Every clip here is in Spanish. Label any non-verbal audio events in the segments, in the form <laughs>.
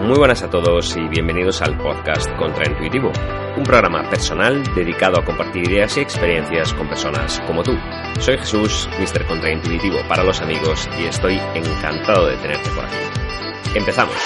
Muy buenas a todos y bienvenidos al podcast Contraintuitivo, un programa personal dedicado a compartir ideas y experiencias con personas como tú. Soy Jesús, Mr. Contraintuitivo para los amigos y estoy encantado de tenerte por aquí. Empezamos.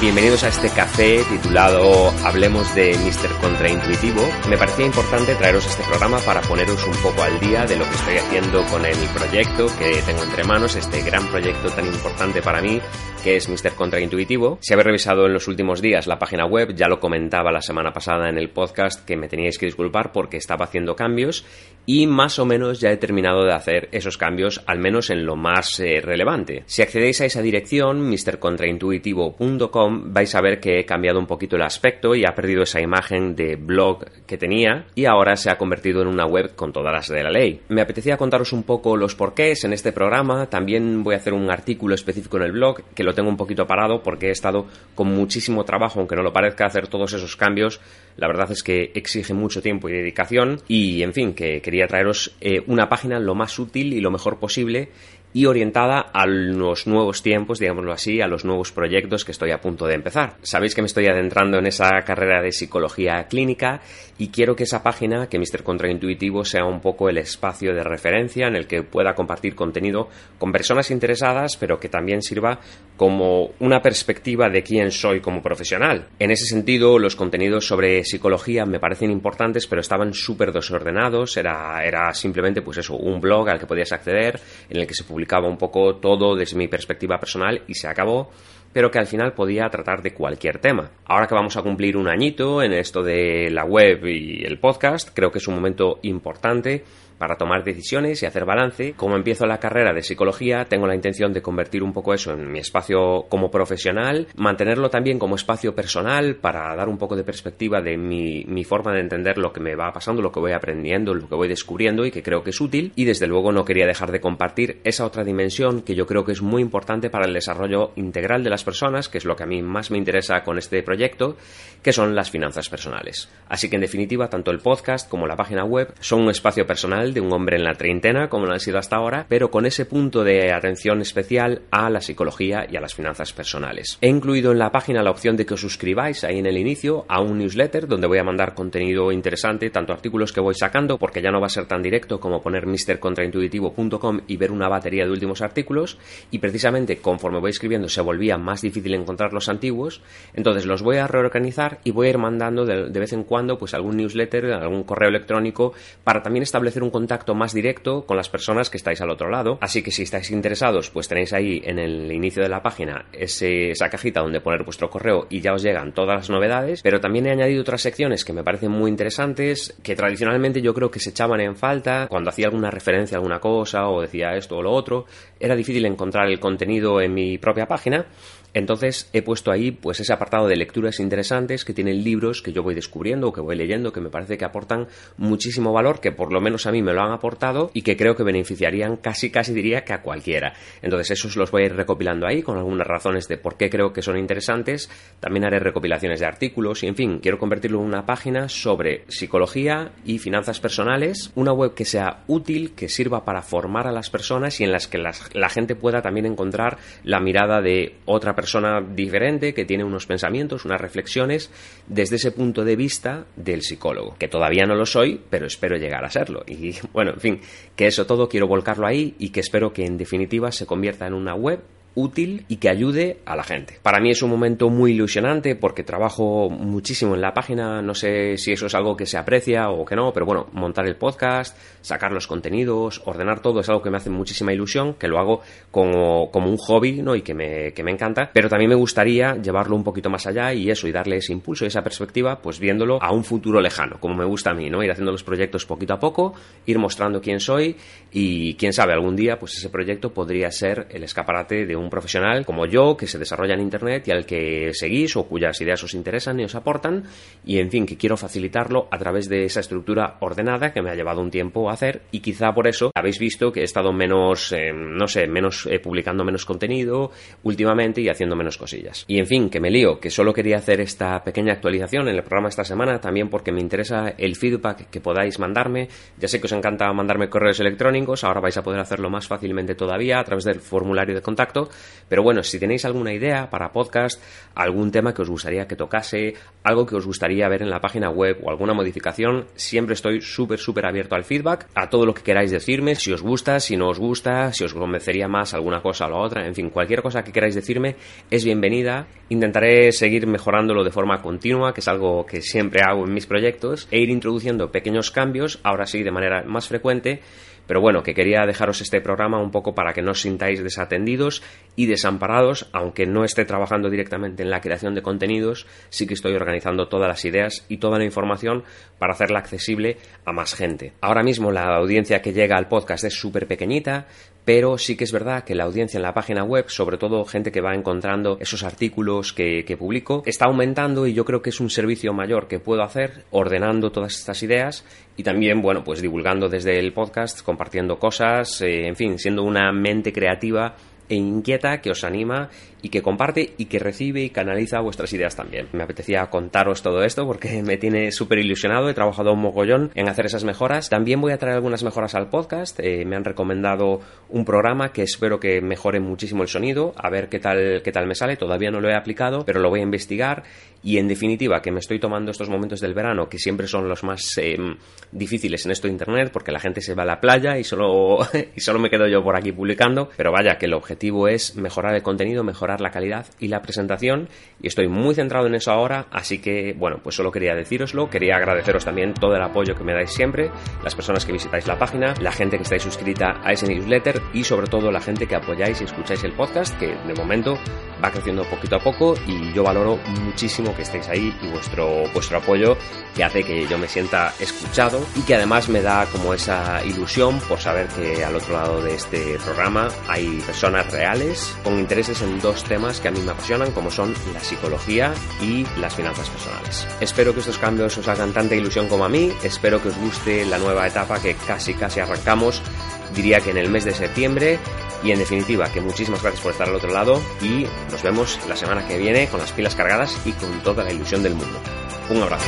Bienvenidos a este café titulado Hablemos de Mr. Contraintuitivo. Me parecía importante traeros este programa para poneros un poco al día de lo que estoy haciendo con el proyecto que tengo entre manos, este gran proyecto tan importante para mí que es Mr. Contraintuitivo. Si habéis revisado en los últimos días la página web, ya lo comentaba la semana pasada en el podcast que me teníais que disculpar porque estaba haciendo cambios y más o menos ya he terminado de hacer esos cambios, al menos en lo más eh, relevante. Si accedéis a esa dirección, mrcontraintuitivo.com, vais a ver que he cambiado un poquito el aspecto y ha perdido esa imagen de blog que tenía y ahora se ha convertido en una web con todas las de la ley. Me apetecía contaros un poco los porqués en este programa, también voy a hacer un artículo específico en el blog que lo tengo un poquito parado porque he estado con muchísimo trabajo, aunque no lo parezca, hacer todos esos cambios. La verdad es que exige mucho tiempo y dedicación y, en fin, que quería traeros eh, una página lo más útil y lo mejor posible y orientada a los nuevos tiempos, digámoslo así, a los nuevos proyectos que estoy a punto de empezar. Sabéis que me estoy adentrando en esa carrera de psicología clínica y quiero que esa página, que Mr. Contraintuitivo, sea un poco el espacio de referencia en el que pueda compartir contenido con personas interesadas, pero que también sirva como una perspectiva de quién soy como profesional. En ese sentido, los contenidos sobre psicología me parecen importantes, pero estaban súper desordenados, era, era simplemente pues eso, un blog al que podías acceder, en el que se publicaba un poco todo desde mi perspectiva personal y se acabó pero que al final podía tratar de cualquier tema. Ahora que vamos a cumplir un añito en esto de la web y el podcast, creo que es un momento importante para tomar decisiones y hacer balance. Como empiezo la carrera de psicología, tengo la intención de convertir un poco eso en mi espacio como profesional, mantenerlo también como espacio personal para dar un poco de perspectiva de mi, mi forma de entender lo que me va pasando, lo que voy aprendiendo, lo que voy descubriendo y que creo que es útil. Y desde luego no quería dejar de compartir esa otra dimensión que yo creo que es muy importante para el desarrollo integral de las personas, que es lo que a mí más me interesa con este proyecto, que son las finanzas personales. Así que en definitiva, tanto el podcast como la página web son un espacio personal de un hombre en la treintena, como lo han sido hasta ahora, pero con ese punto de atención especial a la psicología y a las finanzas personales. He incluido en la página la opción de que os suscribáis ahí en el inicio a un newsletter donde voy a mandar contenido interesante, tanto artículos que voy sacando, porque ya no va a ser tan directo como poner mrcontraintuitivo.com y ver una batería de últimos artículos, y precisamente conforme voy escribiendo se volvía más difícil encontrar los antiguos, entonces los voy a reorganizar y voy a ir mandando de, de vez en cuando pues algún newsletter, algún correo electrónico, para también establecer un contacto más directo con las personas que estáis al otro lado. Así que si estáis interesados, pues tenéis ahí en el inicio de la página esa cajita donde poner vuestro correo y ya os llegan todas las novedades. Pero también he añadido otras secciones que me parecen muy interesantes, que tradicionalmente yo creo que se echaban en falta cuando hacía alguna referencia a alguna cosa o decía esto o lo otro. Era difícil encontrar el contenido en mi propia página entonces he puesto ahí pues ese apartado de lecturas interesantes que tienen libros que yo voy descubriendo o que voy leyendo que me parece que aportan muchísimo valor, que por lo menos a mí me lo han aportado y que creo que beneficiarían casi casi diría que a cualquiera. Entonces esos los voy a ir recopilando ahí con algunas razones de por qué creo que son interesantes. También haré recopilaciones de artículos y en fin, quiero convertirlo en una página sobre psicología y finanzas personales, una web que sea útil, que sirva para formar a las personas y en las que la gente pueda también encontrar la mirada de otra persona diferente que tiene unos pensamientos, unas reflexiones desde ese punto de vista del psicólogo, que todavía no lo soy, pero espero llegar a serlo. Y <laughs> bueno, en fin, que eso todo quiero volcarlo ahí y que espero que en definitiva se convierta en una web útil y que ayude a la gente. Para mí es un momento muy ilusionante porque trabajo muchísimo en la página, no sé si eso es algo que se aprecia o que no, pero bueno, montar el podcast, sacar los contenidos, ordenar todo es algo que me hace muchísima ilusión, que lo hago como, como un hobby ¿no? y que me, que me encanta, pero también me gustaría llevarlo un poquito más allá y eso, y darle ese impulso y esa perspectiva, pues viéndolo a un futuro lejano, como me gusta a mí, ¿no? Ir haciendo los proyectos poquito a poco, ir mostrando quién soy y quién sabe, algún día pues ese proyecto podría ser el escaparate de un profesional como yo que se desarrolla en Internet y al que seguís o cuyas ideas os interesan y os aportan y en fin, que quiero facilitarlo a través de esa estructura ordenada que me ha llevado un tiempo a hacer y quizá por eso habéis visto que he estado menos, eh, no sé, menos eh, publicando menos contenido últimamente y haciendo menos cosillas. Y en fin, que me lío, que solo quería hacer esta pequeña actualización en el programa esta semana también porque me interesa el feedback que podáis mandarme. Ya sé que os encanta mandarme correos electrónicos, ahora vais a poder hacerlo más fácilmente todavía a través del formulario de contacto. Pero bueno, si tenéis alguna idea para podcast, algún tema que os gustaría que tocase, algo que os gustaría ver en la página web o alguna modificación, siempre estoy súper, súper abierto al feedback, a todo lo que queráis decirme, si os gusta, si no os gusta, si os convencería más alguna cosa o la otra, en fin, cualquier cosa que queráis decirme es bienvenida. Intentaré seguir mejorándolo de forma continua, que es algo que siempre hago en mis proyectos, e ir introduciendo pequeños cambios, ahora sí de manera más frecuente, pero bueno, que quería dejaros este programa un poco para que no os sintáis desatendidos y desamparados, aunque no esté trabajando directamente en la creación de contenidos, sí que estoy organizando todas las ideas y toda la información para hacerla accesible a más gente. Ahora mismo la audiencia que llega al podcast es súper pequeñita, pero sí que es verdad que la audiencia en la página web, sobre todo gente que va encontrando esos artículos que, publico, está aumentando y yo creo que es un servicio mayor que puedo hacer ordenando todas estas ideas y también, bueno, pues divulgando desde el podcast, compartiendo cosas, eh, en fin, siendo una mente creativa e inquieta que os anima y que comparte y que recibe y canaliza vuestras ideas también. Me apetecía contaros todo esto porque me tiene súper ilusionado, he trabajado un mogollón en hacer esas mejoras. También voy a traer algunas mejoras al podcast, eh, me han recomendado un programa que espero que mejore muchísimo el sonido, a ver qué tal, qué tal me sale, todavía no lo he aplicado, pero lo voy a investigar y en definitiva que me estoy tomando estos momentos del verano que siempre son los más em, difíciles en esto de internet porque la gente se va a la playa y solo, <laughs> y solo me quedo yo por aquí publicando, pero vaya que el objetivo es mejorar el contenido, mejorar la calidad y la presentación. Y estoy muy centrado en eso ahora, así que bueno, pues solo quería deciroslo, quería agradeceros también todo el apoyo que me dais siempre, las personas que visitáis la página, la gente que estáis suscrita a ese newsletter y sobre todo la gente que apoyáis y escucháis el podcast, que de momento va creciendo poquito a poco y yo valoro muchísimo que estéis ahí y vuestro, vuestro apoyo que hace que yo me sienta escuchado y que además me da como esa ilusión por saber que al otro lado de este programa hay personas reales con intereses en dos temas que a mí me apasionan como son la psicología y las finanzas personales. Espero que estos cambios os hagan tanta ilusión como a mí, espero que os guste la nueva etapa que casi casi arrancamos, diría que en el mes de septiembre y en definitiva, que muchísimas gracias por estar al otro lado y nos vemos la semana que viene con las pilas cargadas y toda la ilusión del mundo. Un abrazo.